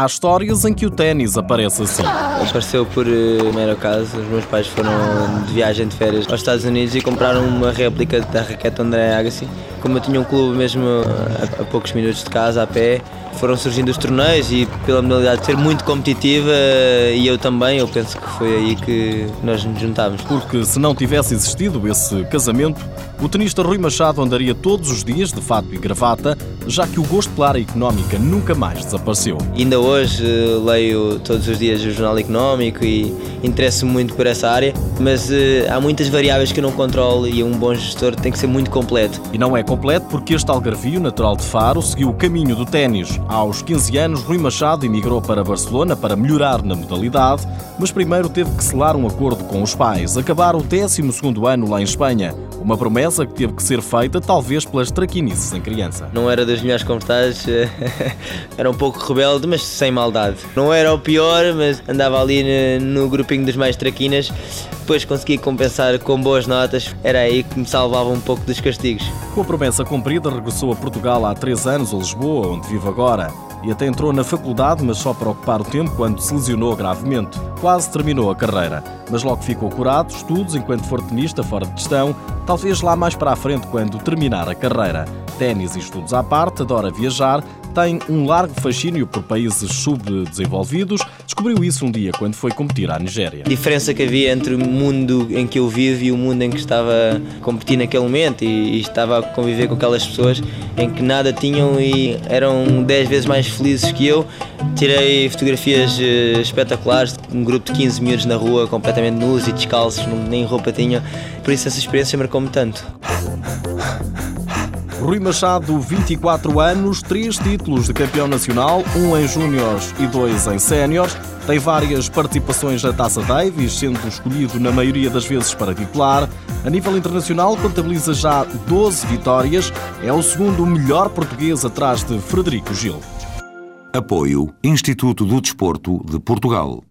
Há histórias em que o ténis aparece assim. Apareceu por uh, mero acaso. Os meus pais foram de viagem de férias aos Estados Unidos e compraram uma réplica da raquete André Agassi. Como eu tinha um clube mesmo a, a poucos minutos de casa, a pé, foram surgindo os torneios e pela modalidade ser muito competitiva e eu também, eu penso que foi aí que nós nos juntámos. Porque se não tivesse existido esse casamento, o tenista Rui Machado andaria todos os dias de fato e gravata, já que o gosto pela área económica nunca mais desapareceu. Ainda hoje eh, leio todos os dias o Jornal Económico e interesso-me muito por essa área, mas uh, há muitas variáveis que eu não controlo e um bom gestor tem que ser muito completo. E não é completo porque este algarvio natural de Faro seguiu o caminho do ténis. Aos 15 anos, Rui Machado emigrou para Barcelona para melhorar na modalidade, mas primeiro teve que selar um acordo com os pais, acabar o 12º ano lá em Espanha. Uma promessa que teve que ser feita, talvez pelas traquinices em criança. Não era das melhores conversadas, era um pouco rebelde, mas sem maldade. Não era o pior, mas andava ali no, no grupinho dos mais traquinas. Depois consegui compensar com boas notas, era aí que me salvava um pouco dos castigos. Com a promessa cumprida, regressou a Portugal há três anos, a Lisboa, onde vive agora e até entrou na faculdade, mas só para ocupar o tempo quando se lesionou gravemente. Quase terminou a carreira, mas logo ficou curado, estudos enquanto for tenista fora de questão, talvez lá mais para a frente quando terminar a carreira. Ténis e estudos à parte, adora viajar, tem um largo fascínio por países subdesenvolvidos. Descobriu isso um dia quando foi competir à Nigéria. A diferença que havia entre o mundo em que eu vivo e o mundo em que estava a competir naquele momento e, e estava a conviver com aquelas pessoas em que nada tinham e eram 10 vezes mais felizes que eu. Tirei fotografias uh, espetaculares, um grupo de 15 miúdos na rua completamente nus e descalços, nem roupa tinham. Por isso essa experiência marcou-me tanto. Rui Machado, 24 anos, três títulos de campeão nacional, um em júniores e dois em séniores. Tem várias participações na Taça Davis, sendo escolhido na maioria das vezes para titular. A nível internacional, contabiliza já 12 vitórias. É o segundo melhor português atrás de Frederico Gil. Apoio Instituto do Desporto de Portugal.